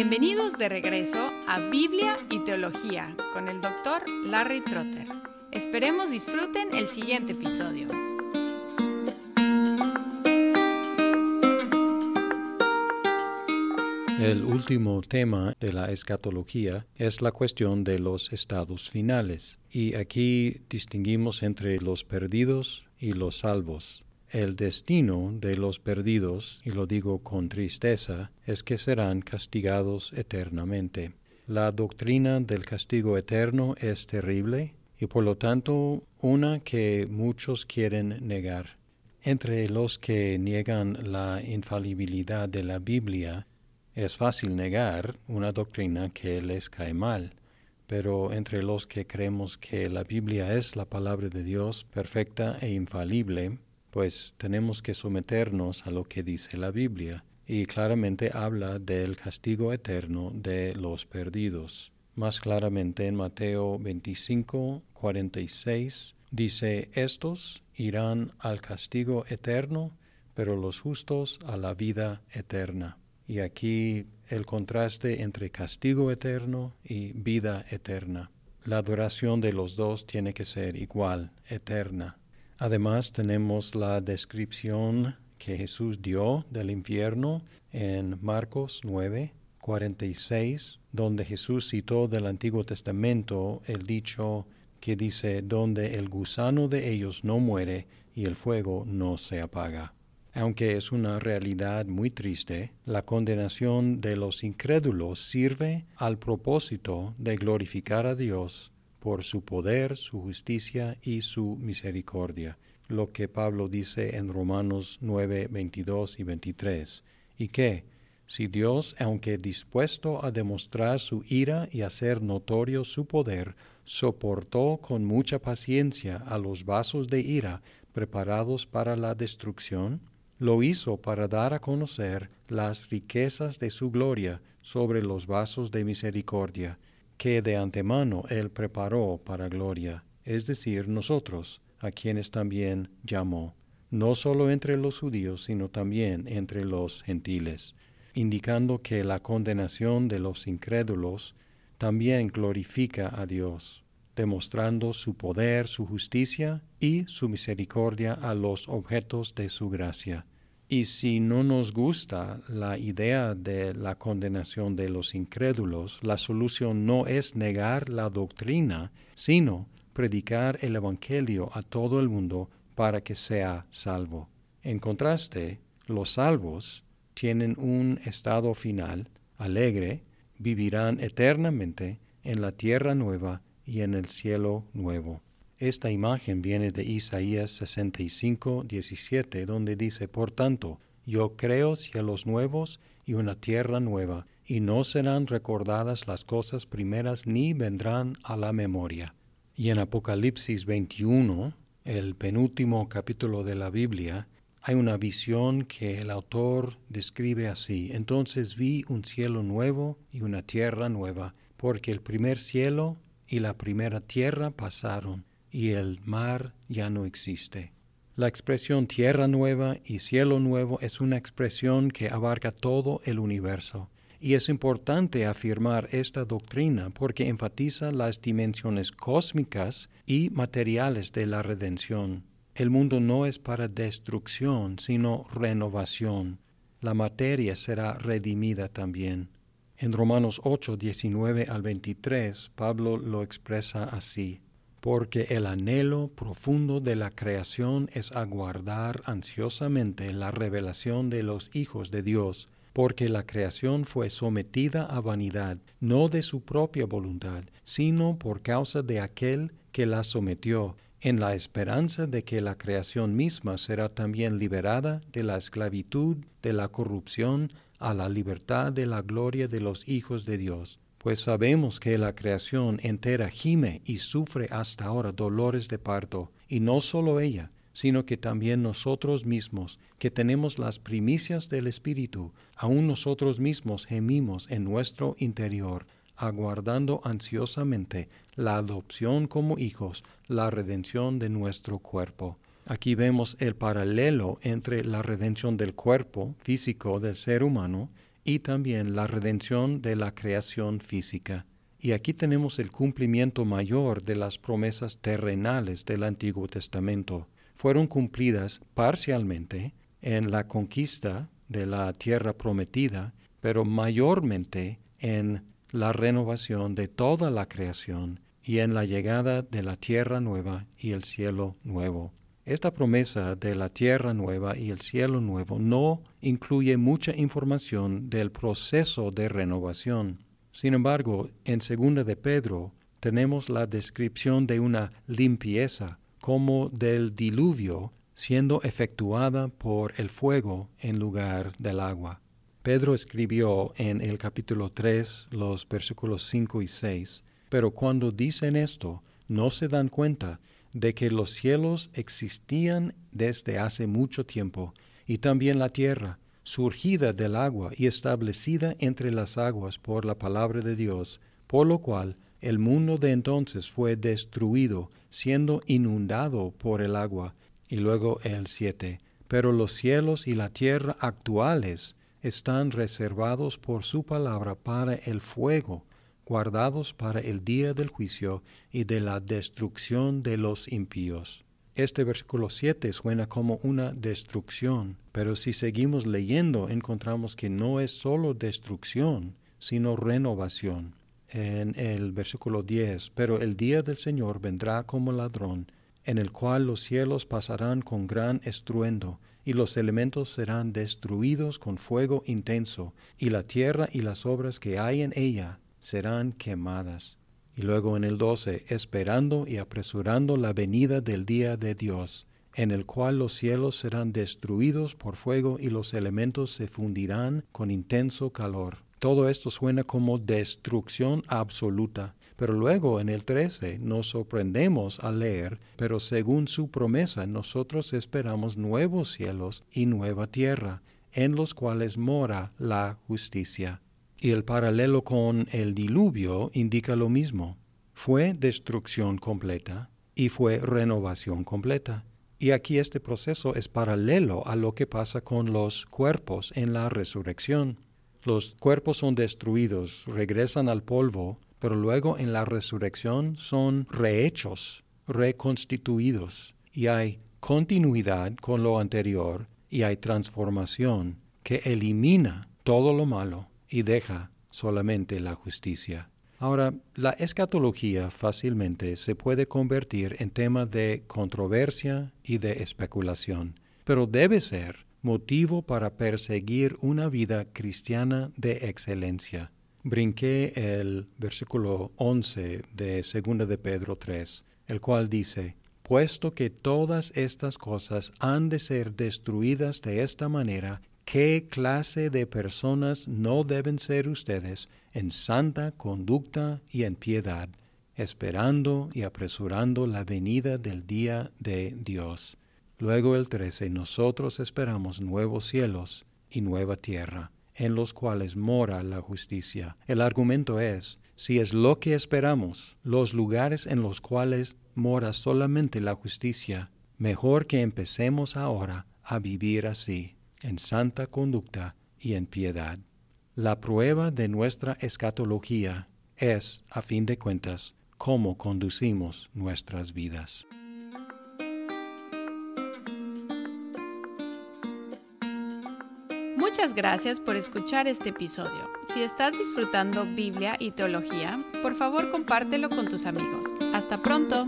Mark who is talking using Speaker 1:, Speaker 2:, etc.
Speaker 1: Bienvenidos de regreso a Biblia y Teología con el doctor Larry Trotter. Esperemos disfruten el siguiente episodio.
Speaker 2: El último tema de la escatología es la cuestión de los estados finales, y aquí distinguimos entre los perdidos y los salvos. El destino de los perdidos, y lo digo con tristeza, es que serán castigados eternamente. La doctrina del castigo eterno es terrible y por lo tanto una que muchos quieren negar. Entre los que niegan la infalibilidad de la Biblia, es fácil negar una doctrina que les cae mal, pero entre los que creemos que la Biblia es la palabra de Dios perfecta e infalible, pues tenemos que someternos a lo que dice la Biblia, y claramente habla del castigo eterno de los perdidos. Más claramente en Mateo 25, 46 dice, estos irán al castigo eterno, pero los justos a la vida eterna. Y aquí el contraste entre castigo eterno y vida eterna. La duración de los dos tiene que ser igual, eterna. Además tenemos la descripción que Jesús dio del infierno en Marcos 9, 46, donde Jesús citó del Antiguo Testamento el dicho que dice, donde el gusano de ellos no muere y el fuego no se apaga. Aunque es una realidad muy triste, la condenación de los incrédulos sirve al propósito de glorificar a Dios por su poder, su justicia y su misericordia, lo que Pablo dice en Romanos 9, 22 y 23, y que, si Dios, aunque dispuesto a demostrar su ira y hacer notorio su poder, soportó con mucha paciencia a los vasos de ira preparados para la destrucción, lo hizo para dar a conocer las riquezas de su gloria sobre los vasos de misericordia, que de antemano Él preparó para gloria, es decir, nosotros, a quienes también llamó, no solo entre los judíos, sino también entre los gentiles, indicando que la condenación de los incrédulos también glorifica a Dios, demostrando su poder, su justicia y su misericordia a los objetos de su gracia y si no nos gusta la idea de la condenación de los incrédulos, la solución no es negar la doctrina, sino predicar el Evangelio a todo el mundo para que sea salvo. En contraste, los salvos tienen un estado final, alegre, vivirán eternamente en la tierra nueva y en el cielo nuevo. Esta imagen viene de Isaías 65, 17, donde dice, Por tanto, yo creo cielos nuevos y una tierra nueva, y no serán recordadas las cosas primeras ni vendrán a la memoria. Y en Apocalipsis 21, el penúltimo capítulo de la Biblia, hay una visión que el autor describe así. Entonces vi un cielo nuevo y una tierra nueva, porque el primer cielo y la primera tierra pasaron y el mar ya no existe. La expresión tierra nueva y cielo nuevo es una expresión que abarca todo el universo, y es importante afirmar esta doctrina porque enfatiza las dimensiones cósmicas y materiales de la redención. El mundo no es para destrucción, sino renovación. La materia será redimida también. En Romanos 8, 19 al 23, Pablo lo expresa así porque el anhelo profundo de la creación es aguardar ansiosamente la revelación de los hijos de Dios, porque la creación fue sometida a vanidad, no de su propia voluntad, sino por causa de aquel que la sometió, en la esperanza de que la creación misma será también liberada de la esclavitud, de la corrupción, a la libertad de la gloria de los hijos de Dios pues sabemos que la creación entera gime y sufre hasta ahora dolores de parto, y no solo ella, sino que también nosotros mismos, que tenemos las primicias del Espíritu, aun nosotros mismos gemimos en nuestro interior, aguardando ansiosamente la adopción como hijos, la redención de nuestro cuerpo. Aquí vemos el paralelo entre la redención del cuerpo físico del ser humano y también la redención de la creación física. Y aquí tenemos el cumplimiento mayor de las promesas terrenales del Antiguo Testamento. Fueron cumplidas parcialmente en la conquista de la tierra prometida, pero mayormente en la renovación de toda la creación y en la llegada de la tierra nueva y el cielo nuevo. Esta promesa de la tierra nueva y el cielo nuevo no incluye mucha información del proceso de renovación. Sin embargo, en segunda de Pedro tenemos la descripción de una limpieza como del diluvio siendo efectuada por el fuego en lugar del agua. Pedro escribió en el capítulo 3 los versículos 5 y 6, pero cuando dicen esto, no se dan cuenta de que los cielos existían desde hace mucho tiempo, y también la tierra, surgida del agua y establecida entre las aguas por la palabra de Dios, por lo cual el mundo de entonces fue destruido, siendo inundado por el agua. Y luego el siete. Pero los cielos y la tierra actuales están reservados por su palabra para el fuego, guardados para el día del juicio y de la destrucción de los impíos. Este versículo 7 suena como una destrucción, pero si seguimos leyendo encontramos que no es solo destrucción, sino renovación. En el versículo 10, pero el día del Señor vendrá como ladrón, en el cual los cielos pasarán con gran estruendo, y los elementos serán destruidos con fuego intenso, y la tierra y las obras que hay en ella serán quemadas. Y luego en el 12, esperando y apresurando la venida del día de Dios, en el cual los cielos serán destruidos por fuego y los elementos se fundirán con intenso calor. Todo esto suena como destrucción absoluta. Pero luego en el 13 nos sorprendemos al leer, pero según su promesa nosotros esperamos nuevos cielos y nueva tierra, en los cuales mora la justicia. Y el paralelo con el diluvio indica lo mismo. Fue destrucción completa y fue renovación completa. Y aquí este proceso es paralelo a lo que pasa con los cuerpos en la resurrección. Los cuerpos son destruidos, regresan al polvo, pero luego en la resurrección son rehechos, reconstituidos, y hay continuidad con lo anterior y hay transformación que elimina todo lo malo y deja solamente la justicia. Ahora, la escatología fácilmente se puede convertir en tema de controversia y de especulación, pero debe ser motivo para perseguir una vida cristiana de excelencia. Brinqué el versículo 11 de 2 de Pedro 3, el cual dice, Puesto que todas estas cosas han de ser destruidas de esta manera, ¿Qué clase de personas no deben ser ustedes en santa conducta y en piedad, esperando y apresurando la venida del día de Dios? Luego el 13, nosotros esperamos nuevos cielos y nueva tierra, en los cuales mora la justicia. El argumento es, si es lo que esperamos, los lugares en los cuales mora solamente la justicia, mejor que empecemos ahora a vivir así en santa conducta y en piedad. La prueba de nuestra escatología es, a fin de cuentas, cómo conducimos nuestras vidas.
Speaker 1: Muchas gracias por escuchar este episodio. Si estás disfrutando Biblia y teología, por favor compártelo con tus amigos. Hasta pronto.